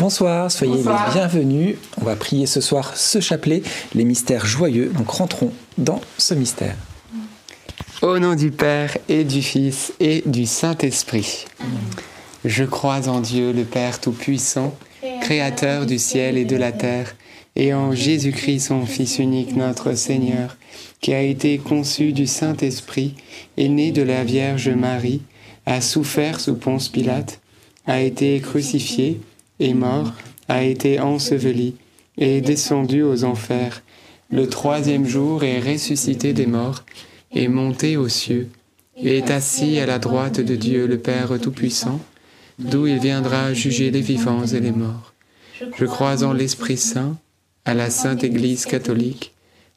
Bonsoir, soyez les bienvenus. On va prier ce soir ce chapelet, les mystères joyeux. Donc rentrons dans ce mystère. Au nom du Père et du Fils et du Saint-Esprit. Je crois en Dieu, le Père Tout-Puissant, Créateur du ciel et de la terre, et en Jésus-Christ, son Fils unique, notre Seigneur, qui a été conçu du Saint-Esprit, et né de la Vierge Marie, a souffert sous Ponce Pilate, a été crucifié, est mort, a été enseveli, et descendu aux enfers. Le troisième jour est ressuscité des morts, est monté aux cieux, et est assis à la droite de Dieu le Père Tout-Puissant, d'où il viendra juger les vivants et les morts. Je crois en l'Esprit Saint, à la Sainte Église catholique,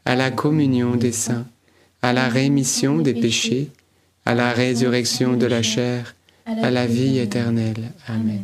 à la communion des saints, à la rémission des péchés, à la résurrection de la chair, à la vie éternelle. Amen.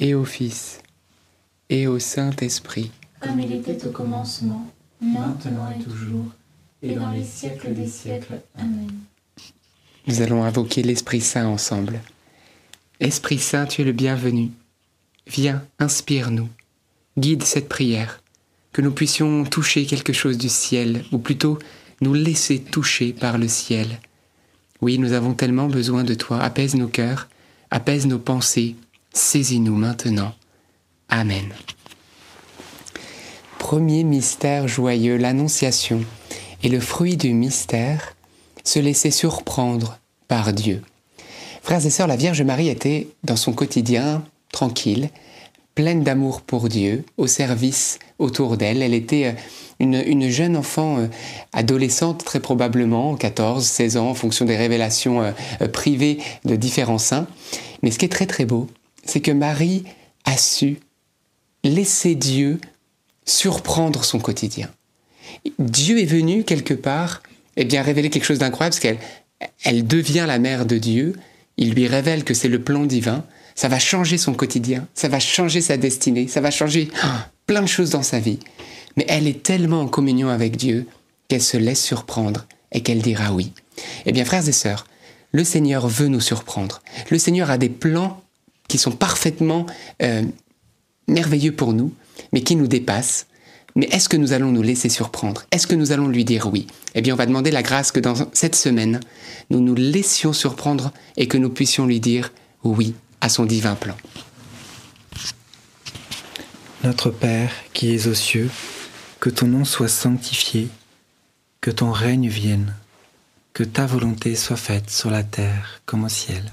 et au Fils, et au Saint-Esprit. Comme il était au commencement, maintenant et toujours, et dans les siècles des siècles. Amen. Nous allons invoquer l'Esprit Saint ensemble. Esprit Saint, tu es le bienvenu. Viens, inspire-nous. Guide cette prière, que nous puissions toucher quelque chose du ciel, ou plutôt nous laisser toucher par le ciel. Oui, nous avons tellement besoin de toi. Apaise nos cœurs, apaise nos pensées, Saisis-nous maintenant. Amen. Premier mystère joyeux, l'Annonciation. Et le fruit du mystère, se laisser surprendre par Dieu. Frères et sœurs, la Vierge Marie était dans son quotidien tranquille, pleine d'amour pour Dieu, au service autour d'elle. Elle était euh, une, jeune enfant euh, adolescente, très probablement, 14, 16 ans, en fonction des révélations euh, privées de différents saints. Mais ce qui est très très beau, c'est que Marie a su laisser Dieu surprendre son quotidien. Dieu est venu quelque part et eh bien révéler quelque chose d'incroyable parce qu'elle elle devient la mère de Dieu, il lui révèle que c'est le plan divin, ça va changer son quotidien, ça va changer sa destinée, ça va changer plein de choses dans sa vie. Mais elle est tellement en communion avec Dieu qu'elle se laisse surprendre et qu'elle dira oui. Eh bien frères et sœurs, le Seigneur veut nous surprendre. Le Seigneur a des plans qui sont parfaitement euh, merveilleux pour nous, mais qui nous dépassent. Mais est-ce que nous allons nous laisser surprendre? Est-ce que nous allons lui dire oui? Eh bien, on va demander la grâce que dans cette semaine, nous nous laissions surprendre et que nous puissions lui dire oui à son divin plan. Notre Père qui es aux cieux, que ton nom soit sanctifié, que ton règne vienne, que ta volonté soit faite sur la terre comme au ciel.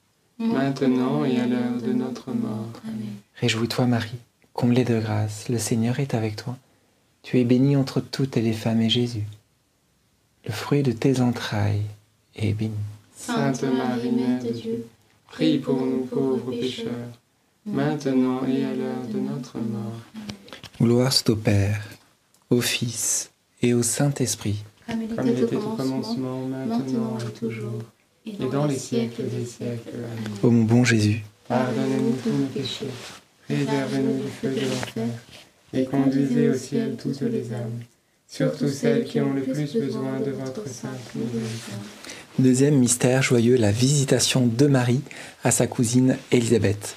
maintenant et à l'heure de notre mort. Amen. Réjouis-toi Marie, comblée de grâce, le Seigneur est avec toi. Tu es bénie entre toutes les femmes, et Jésus, le fruit de tes entrailles, est béni. Sainte Marie, Mère de Dieu, prie pour nous pauvres pécheurs, maintenant et à l'heure de notre mort. Gloire soit au Père, au Fils et au Saint-Esprit, comme il Comme il était au commencement, maintenant et toujours, et dans les siècles des siècles. Amen. ô mon bon Jésus, Pardonnez-nous tous nos péchés, préservez-nous du feu de l'enfer, et conduisez au ciel toutes les âmes, surtout celles qui ont le plus besoin de votre sainte miséricorde. Deuxième mystère joyeux, la visitation de Marie à sa cousine Élisabeth.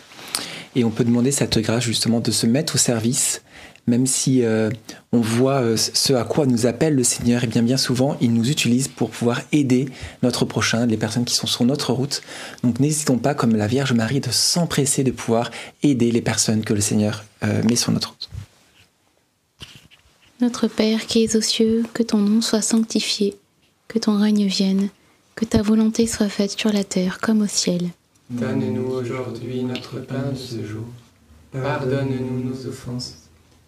Et on peut demander cette grâce justement de se mettre au service, même si euh, on voit euh, ce à quoi nous appelle le Seigneur, et bien bien souvent il nous utilise pour pouvoir aider notre prochain, les personnes qui sont sur notre route. Donc n'hésitons pas, comme la Vierge Marie, de s'empresser de pouvoir aider les personnes que le Seigneur euh, met sur notre route. Notre Père qui es aux cieux, que ton nom soit sanctifié, que ton règne vienne, que ta volonté soit faite sur la terre comme au ciel. Donne-nous aujourd'hui notre pain de ce jour. Pardonne-nous nos offenses,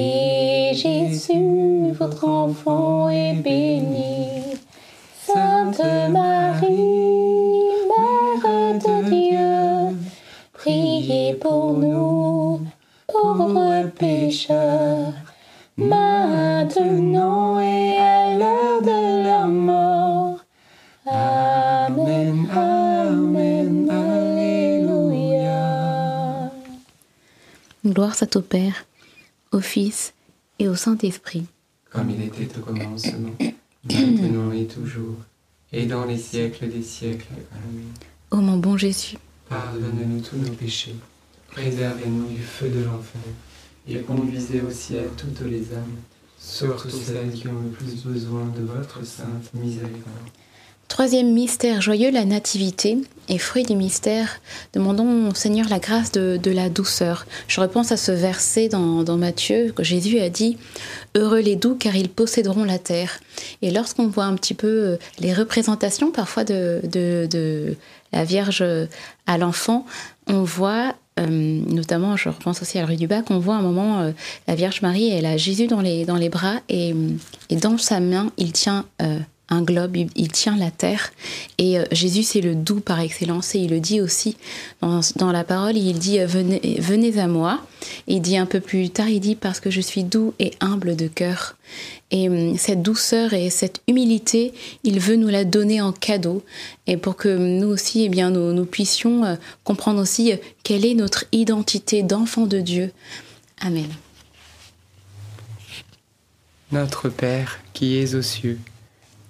Et Jésus, votre enfant, est béni. Sainte Marie, Mère de Dieu, priez pour nous, pauvres pécheurs, maintenant et à l'heure de la mort. Amen, Amen, Alléluia. Gloire soit au Père, au Fils et au Saint-Esprit. Comme il était au commencement, maintenant et toujours, et dans les siècles des siècles. Amen. Ô mon bon Jésus, Pardonne-nous tous nos péchés, préservez-nous du feu de l'enfer, et conduisez au ciel toutes les âmes, surtout celles qui ont le plus besoin de votre sainte miséricorde. Troisième mystère joyeux, la nativité. Et fruit du mystère, demandons au Seigneur la grâce de, la douceur. Je repense à ce verset dans, Matthieu que Jésus a dit Heureux les doux car ils posséderont la terre. Et lorsqu'on voit un petit peu euh, les représentations parfois de, la Vierge à l'enfant, on voit euh, notamment, je repense aussi à la rue du Bac, on voit un moment euh, la Vierge Marie, elle a Jésus dans les, dans les bras et, dans sa main, il tient un globe, il, tient la terre. Et euh, Jésus, c'est le doux par excellence. Et il le dit aussi dans, la parole, il dit euh, venez, à moi. Il dit un peu plus tard, il dit parce que je suis doux et humble de cœur. Et hum, cette douceur et cette humilité, il veut nous la donner en cadeau. Et pour que nous aussi, eh bien, nous, nous puissions euh, comprendre aussi quelle est notre identité d'enfant de Dieu. Amen. Notre Père qui es aux cieux,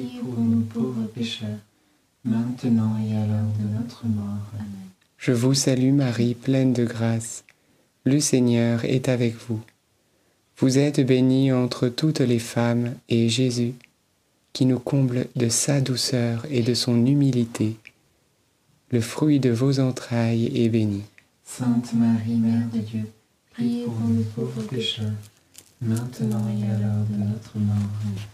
pour nous pauvres pécheurs, maintenant et à l'heure de notre mort. Amen. Je vous salue Marie, pleine de grâce. Le Seigneur est avec vous. Vous êtes bénie entre toutes les femmes, et Jésus, qui nous comble de sa douceur et de son humilité, le fruit de vos entrailles est béni. Sainte Marie, Mère de Dieu, priez pour nous pauvres pécheurs, maintenant et à l'heure de notre mort. Amen.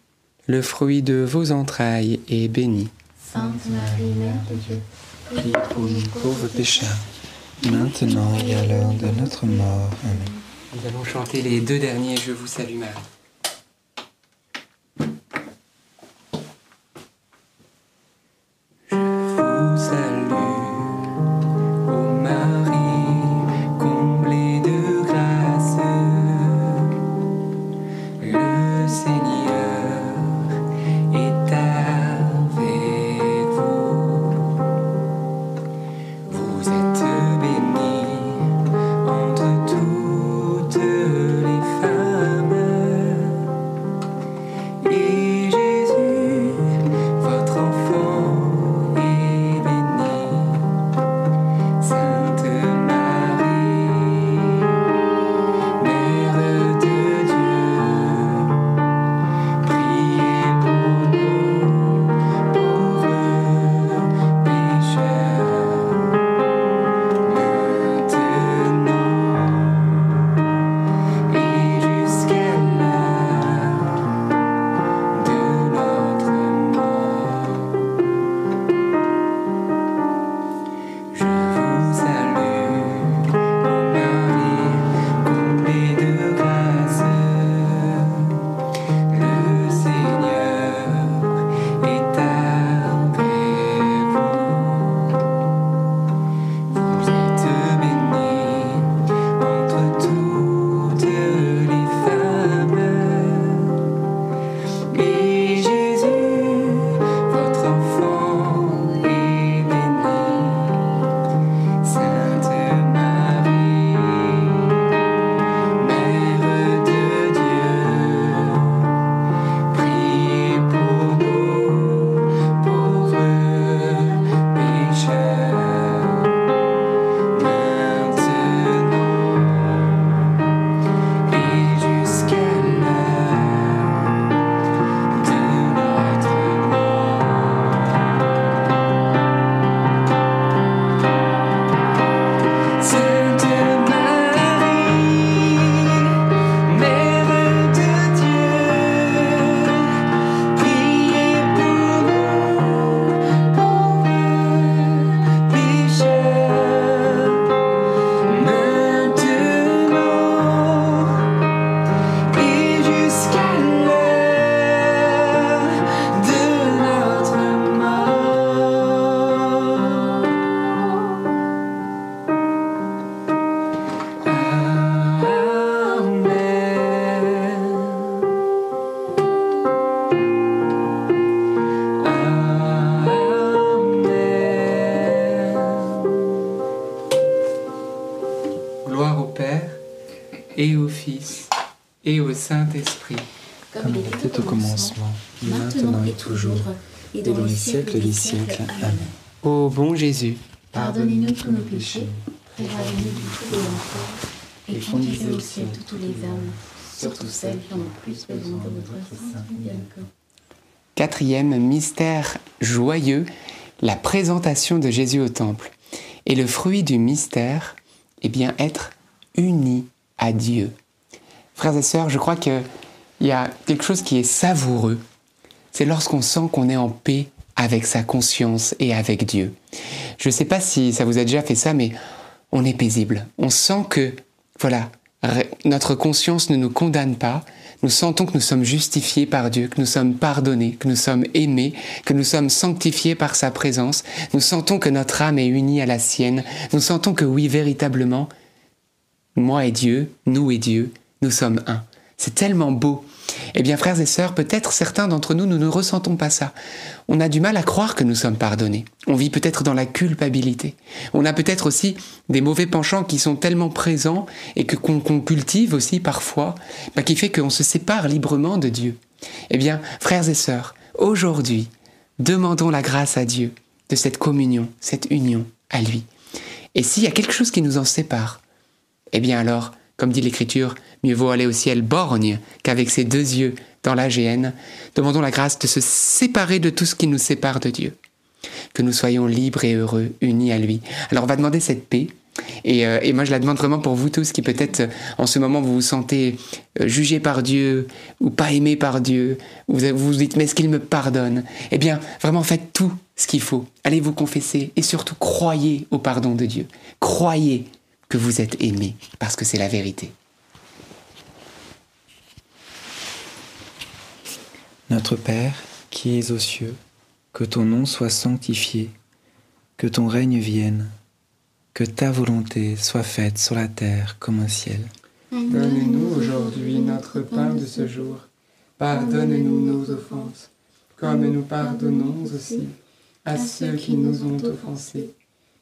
le fruit de vos entrailles, est béni. Sainte Marie, Mère de Dieu, Priez pour nous pauvres pécheurs, maintenant et à l'heure de notre mort. Amen. Nous allons chanter les deux derniers Je vous salue Marie. Jésus, Pardonnez-nous tous nos péchés, préservez-nous du feu de l'enfer, et conduisez au ciel toutes les âmes, surtout celles qui ont le plus besoin de votre sainte quatrième mystère joyeux, la présentation de Jésus au temple. Et le fruit du mystère, eh bien, être uni à Dieu. Frères et sœurs, je crois qu'il y a quelque chose qui est savoureux. C'est lorsqu'on sent qu'on est en paix avec sa conscience et avec Dieu. Je ne sais pas si ça vous a déjà fait ça, mais on est paisible. On sent que, voilà, notre conscience ne nous condamne pas. Nous sentons que nous sommes justifiés par Dieu, que nous sommes pardonnés, que nous sommes aimés, que nous sommes sanctifiés par sa présence. Nous sentons que notre âme est unie à la sienne. Nous sentons que oui, véritablement, moi et Dieu, nous et Dieu, nous sommes un. C'est tellement beau. Eh bien, frères et sœurs, peut-être certains d'entre nous, nous ne ressentons pas ça. On a du mal à croire que nous sommes pardonnés. On vit peut-être dans la culpabilité. On a peut-être aussi des mauvais penchants qui sont tellement présents et que qu'on cultive aussi parfois, bah, qui fait qu'on se sépare librement de Dieu. Eh bien, frères et sœurs, aujourd'hui, demandons la grâce à Dieu de cette communion, cette union à lui. Et s'il y a quelque chose qui nous en sépare, eh bien alors, comme dit l'Écriture, mieux vaut aller au ciel borgne qu'avec ses deux yeux dans la géhenne. Demandons la grâce de se séparer de tout ce qui nous sépare de Dieu. Que nous soyons libres et heureux, unis à lui. Alors on va demander cette paix. Et, euh, moi, je la demande vraiment pour vous tous qui peut-être en ce moment vous vous sentez euh, jugé par Dieu ou pas aimé par Dieu. Vous vous dites mais est-ce qu'il me pardonne? Eh bien, vraiment faites tout ce qu'il faut. Allez vous confesser et surtout croyez au pardon de Dieu. Croyez que vous êtes aimé, parce que c'est la vérité. Notre Père, qui es aux cieux, que ton nom soit sanctifié, que ton règne vienne, que ta volonté soit faite sur la terre comme au ciel. Donne-nous aujourd'hui notre pain de ce jour. Pardonne-nous nos offenses, comme nous pardonnons aussi à ceux qui nous ont offensés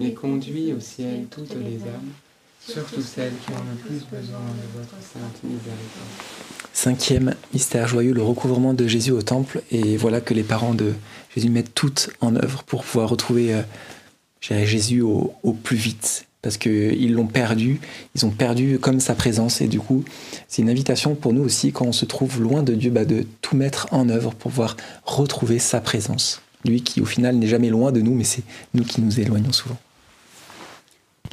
et conduis au ciel toutes les âmes, surtout celles qui ont le plus besoin de votre sainte miséricorde. cinquième mystère joyeux, le recouvrement de Jésus au temple. Et voilà que les parents de Jésus mettent tout en œuvre pour pouvoir retrouver euh, Jésus au, au plus vite. Parce qu'ils l'ont perdu, ils ont perdu comme sa présence. Et du coup, c'est une invitation pour nous aussi, quand on se trouve loin de Dieu, bah, de tout mettre en œuvre pour pouvoir retrouver sa présence. Lui qui, au final, n'est jamais loin de nous, mais c'est nous qui nous éloignons souvent.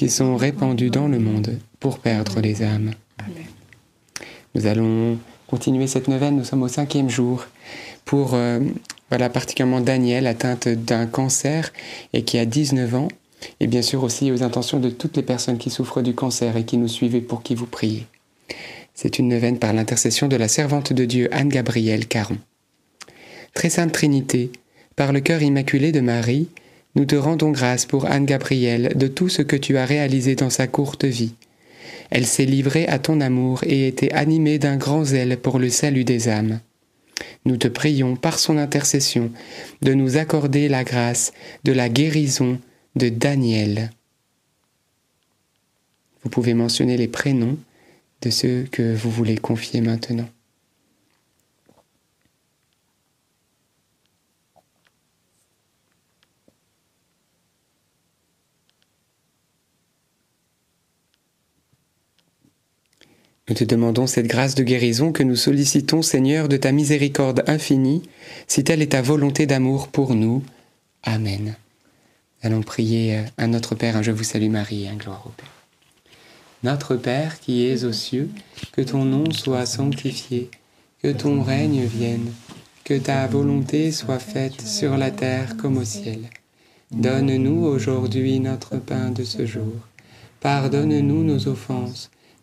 qui sont répandus dans le monde pour perdre les âmes. Nous allons continuer cette neuvaine, nous sommes au cinquième jour, pour euh, voilà, particulièrement Daniel, atteinte d'un cancer et qui a 19 ans, et bien sûr aussi aux intentions de toutes les personnes qui souffrent du cancer et qui nous suivent pour qui vous priez. C'est une neuvaine par l'intercession de la servante de Dieu Anne-Gabrielle Caron. Très Sainte Trinité, par le cœur immaculé de Marie, nous te rendons grâce pour Anne-Gabrielle de tout ce que tu as réalisé dans sa courte vie. Elle s'est livrée à ton amour et était animée d'un grand zèle pour le salut des âmes. Nous te prions par son intercession de nous accorder la grâce de la guérison de Daniel. Vous pouvez mentionner les prénoms de ceux que vous voulez confier maintenant. Nous te demandons cette grâce de guérison que nous sollicitons, Seigneur, de ta miséricorde infinie, si telle est ta volonté d'amour pour nous. Amen. Allons prier à notre Père, un Je vous salue Marie, un gloire au Père. Notre Père qui es aux cieux, que ton nom soit sanctifié, que ton règne vienne, que ta volonté soit faite sur la terre comme au ciel. Donne-nous aujourd'hui notre pain de ce jour. Pardonne-nous nos offenses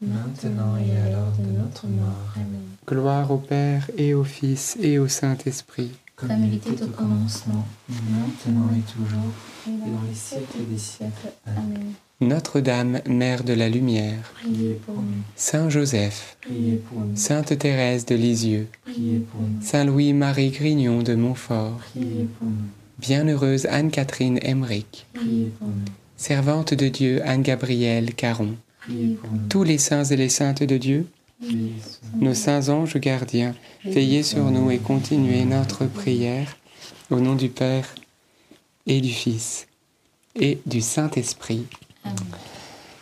maintenant et à l'heure de notre mort. Amen. Gloire au Père et au Fils et au Saint-Esprit. Comme il était au commencement, maintenant et toujours, et dans les siècles des siècles. Amen. Notre-Dame, Mère de la Lumière, priez pour nous. Saint Joseph, priez pour nous. Sainte Thérèse de Lisieux, priez pour nous. Saint Louis-Marie Grignon de Montfort, priez pour nous. Bienheureuse Anne-Catherine Emmerich, priez pour nous. Servante de Dieu Anne-Gabrielle Caron, tous les saints et les saintes de Dieu, nos saints anges gardiens, veillez sur nous et continuez notre prière au nom du Père et du Fils et du Saint-Esprit. Amen.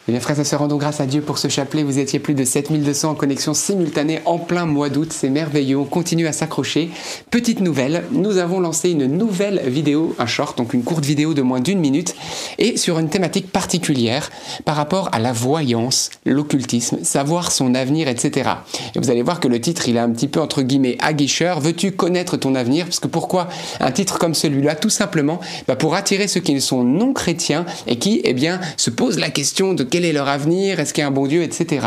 Eh bien, frères et sœurs, rendons grâce à Dieu pour ce chapelet. Vous étiez plus de 7200 en connexion simultanée en plein mois d'août. C'est merveilleux. On continue à s'accrocher. Petite nouvelle, nous avons lancé une nouvelle vidéo, un short, donc une courte vidéo de moins d'une minute, et sur une thématique particulière par rapport à la voyance, l'occultisme, savoir son avenir, etc. Et vous allez voir que le titre, il est un petit peu entre guillemets aguicheur. Veux-tu connaître ton avenir? Parce que pourquoi un titre comme celui-là? Tout simplement bah pour attirer ceux qui sont non chrétiens et qui, eh bien, se posent la question de quel est leur avenir, est-ce qu'il y a un bon Dieu, etc.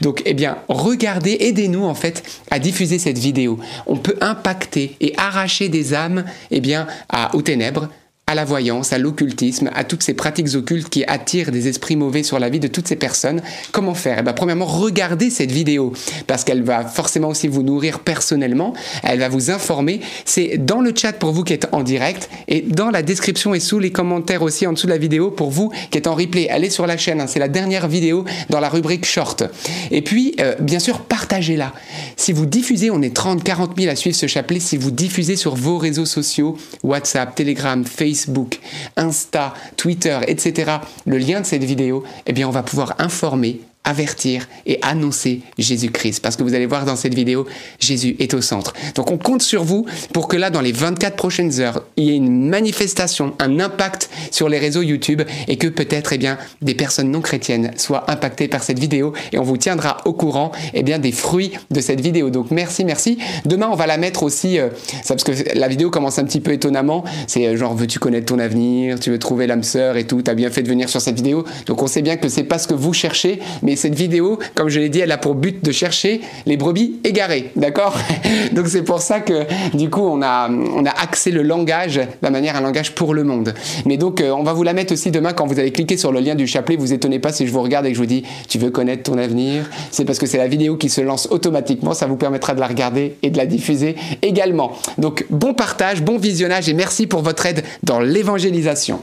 Donc, eh bien, regardez, aidez-nous en fait à diffuser cette vidéo. On peut impacter et arracher des âmes, eh bien, aux ténèbres, à la voyance, à l'occultisme, à toutes ces pratiques occultes qui attirent des esprits mauvais sur la vie de toutes ces personnes. Comment faire? Eh bien, Premièrement, regardez cette vidéo parce qu'elle va forcément aussi vous nourrir personnellement, elle va vous informer. C'est dans le chat pour vous qui êtes en direct et dans la description et sous les commentaires aussi en dessous de la vidéo pour vous qui êtes en replay. Allez sur la chaîne, hein, c'est la dernière vidéo dans la rubrique short. Et puis, euh, bien sûr, partagez-la. Si vous diffusez, on est 30, 40 000 à suivre ce chapelet, si vous diffusez sur vos réseaux sociaux, WhatsApp, Telegram, Facebook, Facebook, Insta, Twitter, etc., le lien de cette vidéo, eh bien, on va pouvoir informer avertir et annoncer Jésus-Christ. Parce que vous allez voir dans cette vidéo, Jésus est au centre. Donc on compte sur vous pour que là, dans les 24 prochaines heures, il y ait une manifestation, un impact sur les réseaux YouTube et que peut-être eh bien, des personnes non chrétiennes soient impactées par cette vidéo et on vous tiendra au courant eh bien, des fruits de cette vidéo. Donc merci, merci. Demain, on va la mettre aussi, euh, parce que la vidéo commence un petit peu étonnamment. C'est euh, genre, veux-tu connaître ton avenir? Tu veux trouver l'âme sœur et tout? Tu as bien fait de venir sur cette vidéo. Donc on sait bien que c'est pas ce que vous cherchez, mais cette vidéo, comme je l'ai dit, elle a pour but de chercher les brebis égarées, d'accord Donc c'est pour ça que du coup on a, on a axé le langage la manière un langage pour le monde. Mais donc euh, on va vous la mettre aussi demain quand vous allez cliquer sur le lien du chapelet. Vous étonnez pas si je vous regarde et que je vous dis tu veux connaître ton avenir? C'est parce que c'est la vidéo qui se lance automatiquement. Ça vous permettra de la regarder et de la diffuser également. Donc bon partage, bon visionnage et merci pour votre aide dans l'évangélisation.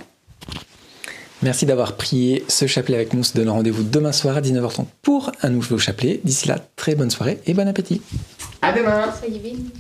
Merci d'avoir prié ce chapelet avec nous. On se donne rendez-vous demain soir à 19h30 pour un nouveau chapelet. D'ici là, très bonne soirée et bon appétit. À demain. Soyez bénis.